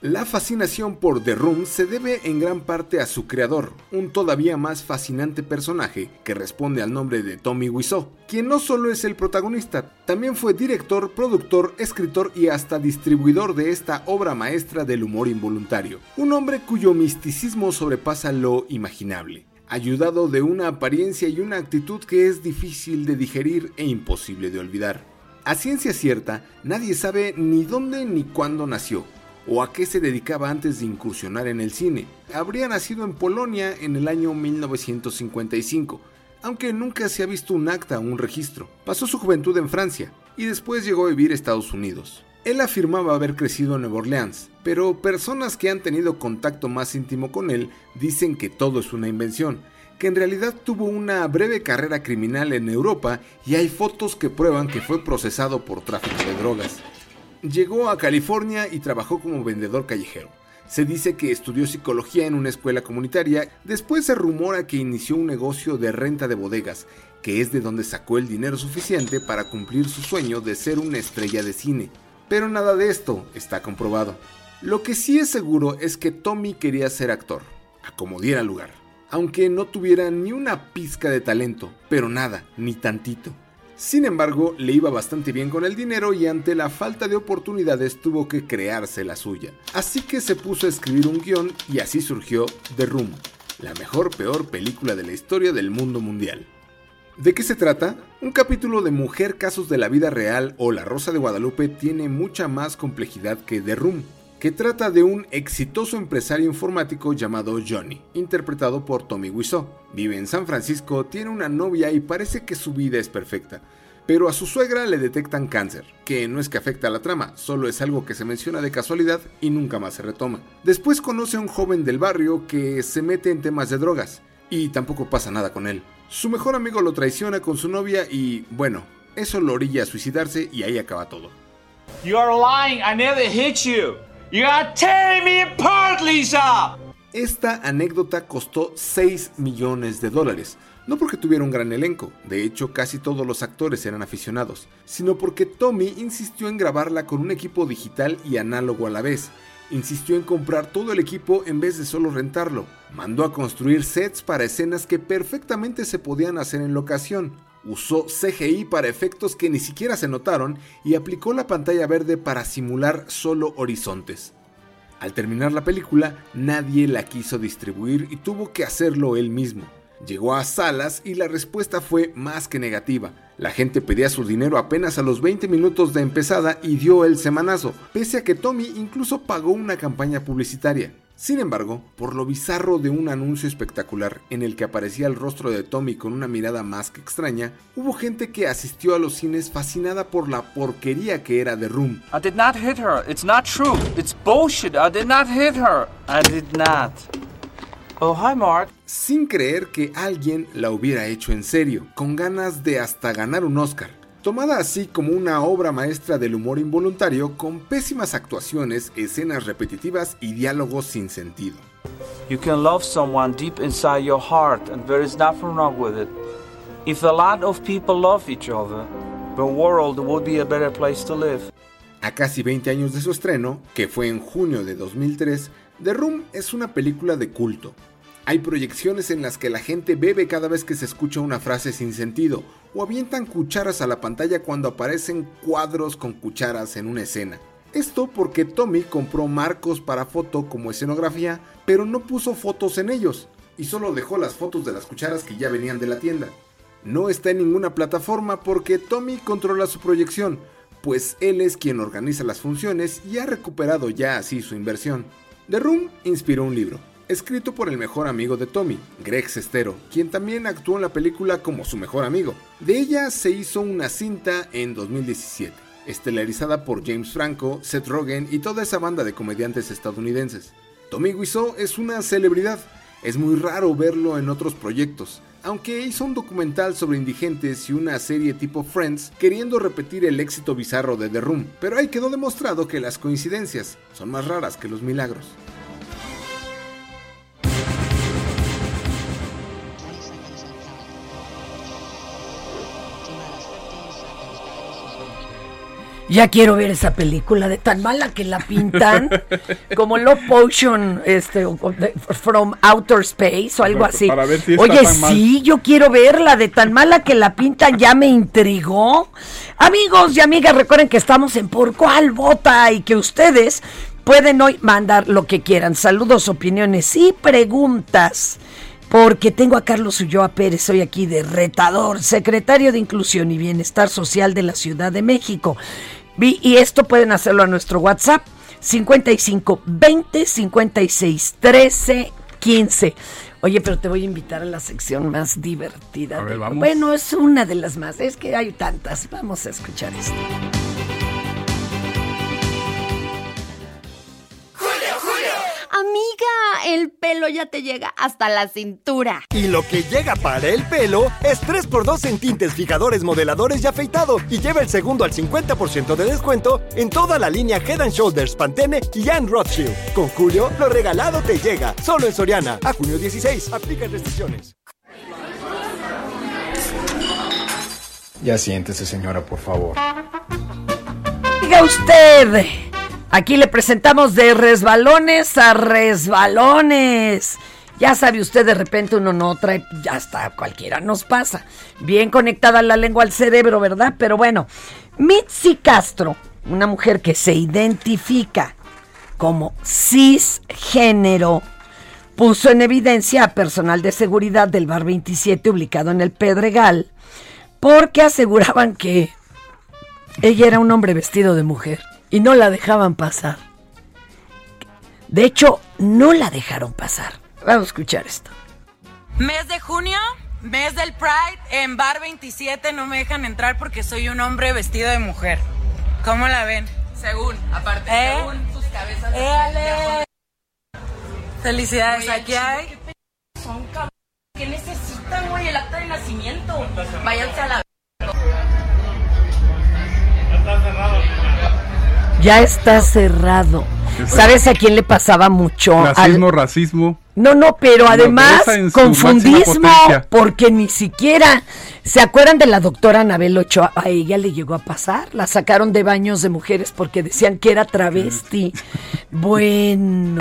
Speaker 10: La fascinación por The Room se debe en gran parte a su creador, un todavía más fascinante personaje que responde al nombre de Tommy Wiseau, quien no solo es el protagonista, también fue director, productor, escritor y hasta distribuidor de esta obra maestra del humor involuntario, un hombre cuyo misticismo sobrepasa lo imaginable ayudado de una apariencia y una actitud que es difícil de digerir e imposible de olvidar. A ciencia cierta, nadie sabe ni dónde ni cuándo nació, o a qué se dedicaba antes de incursionar en el cine. Habría nacido en Polonia en el año 1955. aunque nunca se ha visto un acta o un registro. Pasó su juventud en Francia y después llegó a vivir a Estados Unidos. Él afirmaba haber crecido en Nueva Orleans, pero personas que han tenido contacto más íntimo con él dicen que todo es una invención, que en realidad tuvo una breve carrera criminal en Europa y hay fotos que prueban que fue procesado por tráfico de drogas. Llegó a California y trabajó como vendedor callejero. Se dice que estudió psicología en una escuela comunitaria, después se rumora que inició un negocio de renta de bodegas, que es de donde sacó el dinero suficiente para cumplir su sueño de ser una estrella de cine. Pero nada de esto está comprobado. Lo que sí es seguro es que Tommy quería ser actor, a como diera lugar, aunque no tuviera ni una pizca de talento, pero nada, ni tantito. Sin embargo, le iba bastante bien con el dinero y ante la falta de oportunidades tuvo que crearse la suya. Así que se puso a escribir un guion y así surgió The Room, la mejor peor película de la historia del mundo mundial. ¿De qué se trata? Un capítulo de Mujer Casos de la Vida Real o La Rosa de Guadalupe tiene mucha más complejidad que The Room, que trata de un exitoso empresario informático llamado Johnny, interpretado por Tommy Wiseau. Vive en San Francisco, tiene una novia y parece que su vida es perfecta. Pero a su suegra le detectan cáncer, que no es que afecta a la trama, solo es algo que se menciona de casualidad y nunca más se retoma. Después conoce a un joven del barrio que se mete en temas de drogas, y tampoco pasa nada con él. Su mejor amigo lo traiciona con su novia y, bueno, eso lo orilla a suicidarse y ahí acaba todo.
Speaker 13: You are lying. I never hit you. You are tearing me apart, Lisa.
Speaker 10: Esta anécdota costó 6 millones de dólares. No porque tuviera un gran elenco, de hecho casi todos los actores eran aficionados, sino porque Tommy insistió en grabarla con un equipo digital y análogo a la vez. Insistió en comprar todo el equipo en vez de solo rentarlo. Mandó a construir sets para escenas que perfectamente se podían hacer en locación. Usó CGI para efectos que ni siquiera se notaron y aplicó la pantalla verde para simular solo horizontes. Al terminar la película, nadie la quiso distribuir y tuvo que hacerlo él mismo. Llegó a salas y la respuesta fue más que negativa. La gente pedía su dinero apenas a los 20 minutos de empezada y dio el semanazo, pese a que Tommy incluso pagó una campaña publicitaria. Sin embargo, por lo bizarro de un anuncio espectacular en el que aparecía el rostro de Tommy con una mirada más que extraña, hubo gente que asistió a los cines fascinada por la porquería que era The Room.
Speaker 13: I did not hit her. It's not true. It's bullshit. I did not hit her. I did not. Oh, hi, Mark.
Speaker 10: Sin creer que alguien la hubiera hecho en serio, con ganas de hasta ganar un Oscar. Tomada así como una obra maestra del humor involuntario con pésimas actuaciones, escenas repetitivas y diálogos sin sentido.
Speaker 13: You can love someone deep inside your heart, and there is nothing wrong with it. If a lot of people love each other, the world would be a better place to live.
Speaker 10: A casi 20 años de su estreno, que fue en junio de 2003, The Room es una película de culto. Hay proyecciones en las que la gente bebe cada vez que se escucha una frase sin sentido, o avientan cucharas a la pantalla cuando aparecen cuadros con cucharas en una escena. Esto porque Tommy compró marcos para foto como escenografía, pero no puso fotos en ellos, y solo dejó las fotos de las cucharas que ya venían de la tienda. No está en ninguna plataforma porque Tommy controla su proyección, pues él es quien organiza las funciones y ha recuperado ya así su inversión. The Room inspiró un libro, escrito por el mejor amigo de Tommy, Greg Sestero, quien también actuó en la película como su mejor amigo. De ella se hizo una cinta en 2017, estelarizada por James Franco, Seth Rogen y toda esa banda de comediantes estadounidenses. Tommy Wiseau es una celebridad, es muy raro verlo en otros proyectos, aunque hizo un documental sobre indigentes y una serie tipo Friends queriendo repetir el éxito bizarro de The Room, pero ahí quedó demostrado que las coincidencias son más raras que los milagros.
Speaker 1: Ya quiero ver esa película de tan mala que la pintan, [laughs] como Love Potion, este, from Outer Space o algo así.
Speaker 2: Para ver si está
Speaker 1: Oye,
Speaker 2: tan mal.
Speaker 1: sí, yo quiero verla de tan mala que la pintan, ya me intrigó. Amigos y amigas, recuerden que estamos en Por Cuál Vota y que ustedes pueden hoy mandar lo que quieran. Saludos, opiniones y preguntas. Porque tengo a Carlos Ulloa Pérez, soy aquí de retador, secretario de Inclusión y Bienestar Social de la Ciudad de México. Y esto pueden hacerlo a nuestro WhatsApp 55 20 56 13 15. Oye, pero te voy a invitar a la sección más divertida.
Speaker 2: A ver,
Speaker 1: de-
Speaker 2: vamos.
Speaker 1: Bueno, es una de las más. Es que hay tantas. Vamos a escuchar esto.
Speaker 14: Amiga, el pelo ya te llega hasta la cintura.
Speaker 3: Y lo que llega para el pelo es 3x2 en tintes, fijadores, modeladores y afeitado. Y lleva el segundo al 50% de descuento en toda la línea Head and Shoulders, Pantene y Anne Rothschild. Con Julio, lo regalado te llega. Solo en Soriana. A junio 16. Aplica restricciones.
Speaker 15: Ya siéntese, señora, por favor.
Speaker 1: Diga usted. Aquí le presentamos de resbalones a resbalones. Ya sabe usted, de repente uno no trae, ya está, cualquiera nos pasa. Bien conectada la lengua al cerebro, ¿verdad? Pero bueno, Mitzi Castro, una mujer que se identifica como cisgénero, puso en evidencia a personal de seguridad del Bar 27 ubicado en el Pedregal, porque aseguraban que ella era un hombre vestido de mujer y no la dejaban pasar. De hecho, no la dejaron pasar. Vamos a escuchar esto.
Speaker 16: Mes de junio, mes del Pride, en Bar 27 no me dejan entrar porque soy un hombre vestido de mujer. ¿Cómo la ven? Según, aparte, según sus cabezas. ¡Éale! Felicidades, aquí hay.
Speaker 17: Son cabrones que necesitan, güey, el acta de nacimiento. Váyanse a la.
Speaker 1: Ya está cerrado. ¿Sabes a quién le pasaba mucho? Al-
Speaker 2: Racismo, racismo.
Speaker 1: No, no, pero además confundismo, porque ni siquiera se acuerdan de la doctora Anabel Ochoa. A ella le llegó a pasar, la sacaron de baños de mujeres porque decían que era travesti. [laughs] Bueno,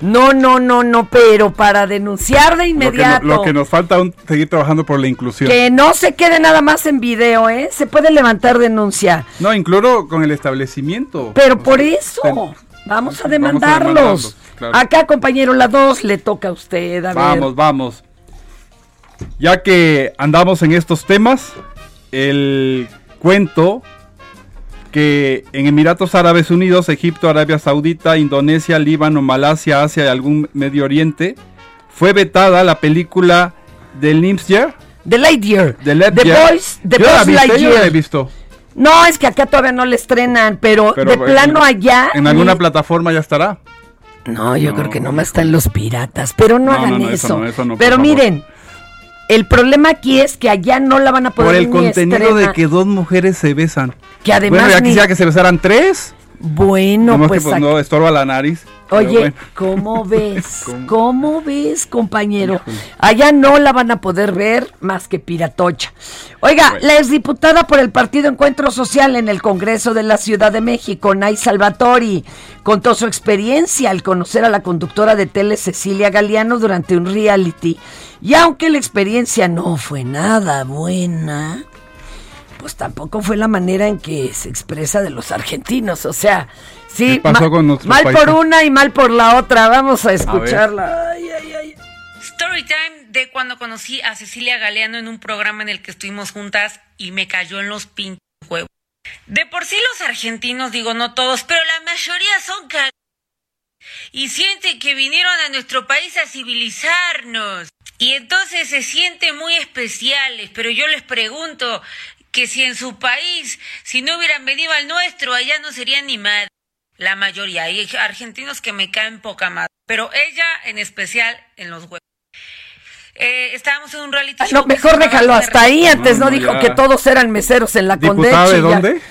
Speaker 1: no, no, no, no, pero para denunciar de
Speaker 2: Lo que, no-
Speaker 1: inmediato.
Speaker 2: lo que nos falta aún seguir trabajando por la inclusión.
Speaker 1: Que no se quede nada más en video, ¿eh? Se puede levantar denuncia.
Speaker 2: No, incluso con el establecimiento.
Speaker 1: Pero por eso,
Speaker 2: ten-
Speaker 1: vamos a
Speaker 2: a
Speaker 1: demandarlos.
Speaker 2: claro.
Speaker 1: Acá, compañero, la dos le toca a usted. A ver.
Speaker 2: Vamos, vamos. Ya que andamos en estos temas, el cuento que en Emiratos Árabes Unidos, Egipto, Arabia Saudita, Indonesia, Líbano, Malasia, Asia y algún Medio Oriente, fue vetada la película de Limsyer.
Speaker 1: The Lightyear.
Speaker 2: The,
Speaker 1: The Boys- The
Speaker 2: Yo la
Speaker 1: Buzz
Speaker 2: vi, yo la he visto.
Speaker 1: No, es que acá todavía no le estrenan, pero,
Speaker 2: Pero,
Speaker 1: de plano allá.
Speaker 2: En alguna plataforma ya estará.
Speaker 1: No, yo creo que nomás están los piratas, pero no,
Speaker 2: No,
Speaker 1: hagan
Speaker 2: no,
Speaker 1: eso. pero
Speaker 2: favor.
Speaker 1: El problema aquí es que allá no la van a poder
Speaker 2: Por el
Speaker 1: ni
Speaker 2: contenido de que dos mujeres se besan.
Speaker 1: Que además
Speaker 2: Bueno, ya
Speaker 1: ni-
Speaker 2: quisiera que se besaran tres.
Speaker 1: Bueno, pues,
Speaker 2: que pues no estorba la nariz.
Speaker 1: Oye,
Speaker 2: bueno.
Speaker 1: ¿cómo [laughs] ves? ¿Cómo ves, compañero? Allá no la van a poder ver más que piratocha. Oiga, la exdiputada por el Partido Encuentro Social en el Congreso de la Ciudad de México, Nay Salvatori, contó su experiencia al conocer a la conductora de tele Cecilia Galeano durante un reality. Y aunque la experiencia no fue nada buena, pues tampoco fue la manera en que se expresa de los argentinos. O sea, sí,
Speaker 2: ¿Qué pasó
Speaker 1: ma-
Speaker 2: con nuestro
Speaker 1: mal
Speaker 2: país?
Speaker 1: por una y mal por la otra. Vamos a escucharla. Ay, ay, ay.
Speaker 16: Story time de cuando conocí a Cecilia Galeano en un programa en el que estuvimos juntas y me cayó en los pinches huevos. De por sí los argentinos, digo no todos, pero la mayoría son. Y sienten que vinieron a nuestro país a civilizarnos. Y entonces se sienten muy especiales, pero yo les pregunto que si en su país, si no hubieran venido al nuestro, allá no serían ni madre. La mayoría, hay argentinos que me caen poca madre, pero ella en especial en los huevos. Eh, estábamos en un reality
Speaker 1: Ay,
Speaker 16: show
Speaker 1: no, mejor déjalo hasta ahí. Antes no,
Speaker 2: no,
Speaker 1: dijo
Speaker 2: ya.
Speaker 1: que todos eran meseros en la
Speaker 2: ¿Diputada
Speaker 1: Condechi.
Speaker 2: de dónde?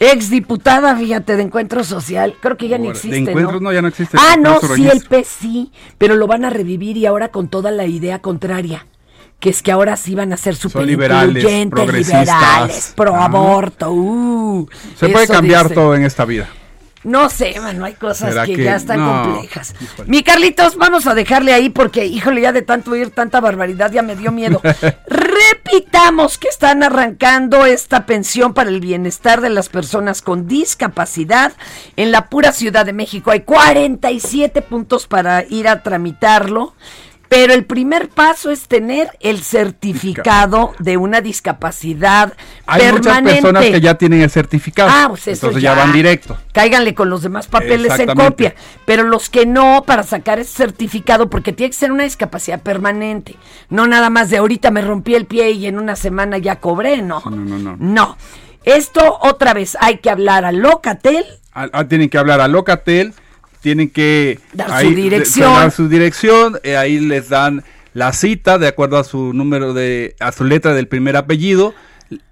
Speaker 1: Exdiputada, fíjate, de Encuentro Social. Creo que ya
Speaker 2: de Encuentros
Speaker 1: ¿no?
Speaker 2: no, ya no existe.
Speaker 1: Ah, no, sí, el. PES sí, pero lo van a revivir y ahora con toda la idea contraria. Que es que ahora sí van a ser súper
Speaker 2: liberales,
Speaker 1: liberales, pro aborto. uh,
Speaker 2: Se puede cambiar todo en esta vida.
Speaker 1: No sé, mano, hay cosas
Speaker 2: ¿Será
Speaker 1: que,
Speaker 2: que
Speaker 1: ya están
Speaker 2: no?
Speaker 1: complejas. Mi Carlitos, vamos a dejarle ahí porque, híjole, ya de tanto oír tanta barbaridad ya me dio miedo. [laughs] Repitamos que están arrancando esta pensión para el bienestar de las personas con discapacidad en la pura Ciudad de México. Hay 47 puntos para ir a tramitarlo. Pero el primer paso es tener el certificado de una discapacidad
Speaker 2: Hay muchas
Speaker 1: permanente.
Speaker 2: personas que ya tienen el certificado.
Speaker 1: Ah, pues eso
Speaker 2: entonces ya.
Speaker 1: ya.
Speaker 2: van directo.
Speaker 1: Cáiganle con los demás papeles en copia. Pero los que no, para sacar ese certificado, porque tiene que ser una discapacidad permanente. No nada más de ahorita me rompí el pie y en una semana ya cobré, no.
Speaker 2: No, no, no.
Speaker 1: No. Esto otra vez hay que hablar a Locatel.
Speaker 2: Ah, ah, tienen que hablar a Locatel, tienen que
Speaker 1: Dar su dirección.
Speaker 2: dar su dirección, eh, ahí les dan la cita de acuerdo a su número de, a su letra del primer apellido,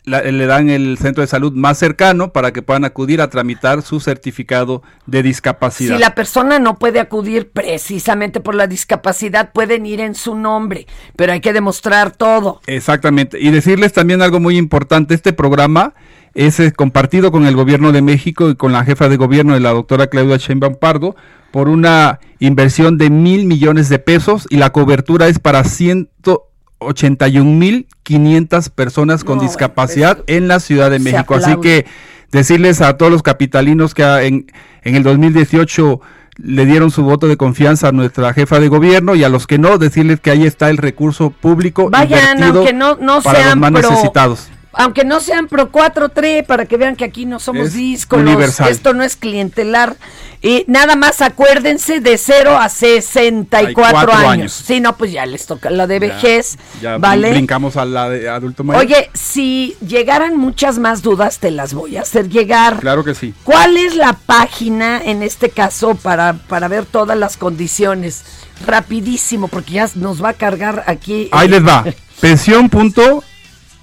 Speaker 2: la- le dan el centro de salud más cercano para que puedan acudir a tramitar su certificado de discapacidad.
Speaker 1: Si la persona no puede acudir precisamente por la discapacidad, pueden ir en su nombre, pero hay que demostrar todo.
Speaker 2: Exactamente. Y decirles también algo muy importante, este programa es eh, compartido con el gobierno de México y con la jefa de gobierno de la doctora Claudia Sheinbaum Pardo por una inversión de mil millones de pesos y la cobertura es para 181 mil 500 personas con
Speaker 1: No, bueno,
Speaker 2: discapacidad en la Ciudad de México. Así que decirles a todos los capitalinos que en, en el 2018 le dieron su voto de confianza a nuestra jefa de gobierno y a los que no, decirles que ahí está el recurso público
Speaker 1: Vayan,
Speaker 2: invertido
Speaker 1: aunque no, no
Speaker 2: para los más
Speaker 1: pro,
Speaker 2: necesitados.
Speaker 1: Aunque no sean pro 4-3, para que vean que aquí no somos
Speaker 2: Es universal.
Speaker 1: esto no es clientelar. Y nada más acuérdense de 0 a 64
Speaker 2: cuatro
Speaker 1: años.
Speaker 2: años.
Speaker 1: Si no, pues ya les toca la de
Speaker 2: Ya,
Speaker 1: vejez,
Speaker 2: Ya
Speaker 1: ¿vale?
Speaker 2: brincamos a la de adulto mayor.
Speaker 1: Oye, si llegaran muchas más dudas, te las voy a hacer llegar.
Speaker 2: Claro que sí.
Speaker 1: ¿Cuál es la página en este caso para, para ver todas las condiciones? Rapidísimo, porque ya nos va a cargar aquí.
Speaker 2: Ahí
Speaker 1: eh,
Speaker 2: les va. [laughs] Pensión punto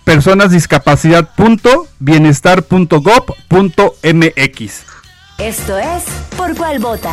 Speaker 2: personasdiscapacidad punto bienestar punto gov punto mx.
Speaker 4: Esto es Por Cuál Vota.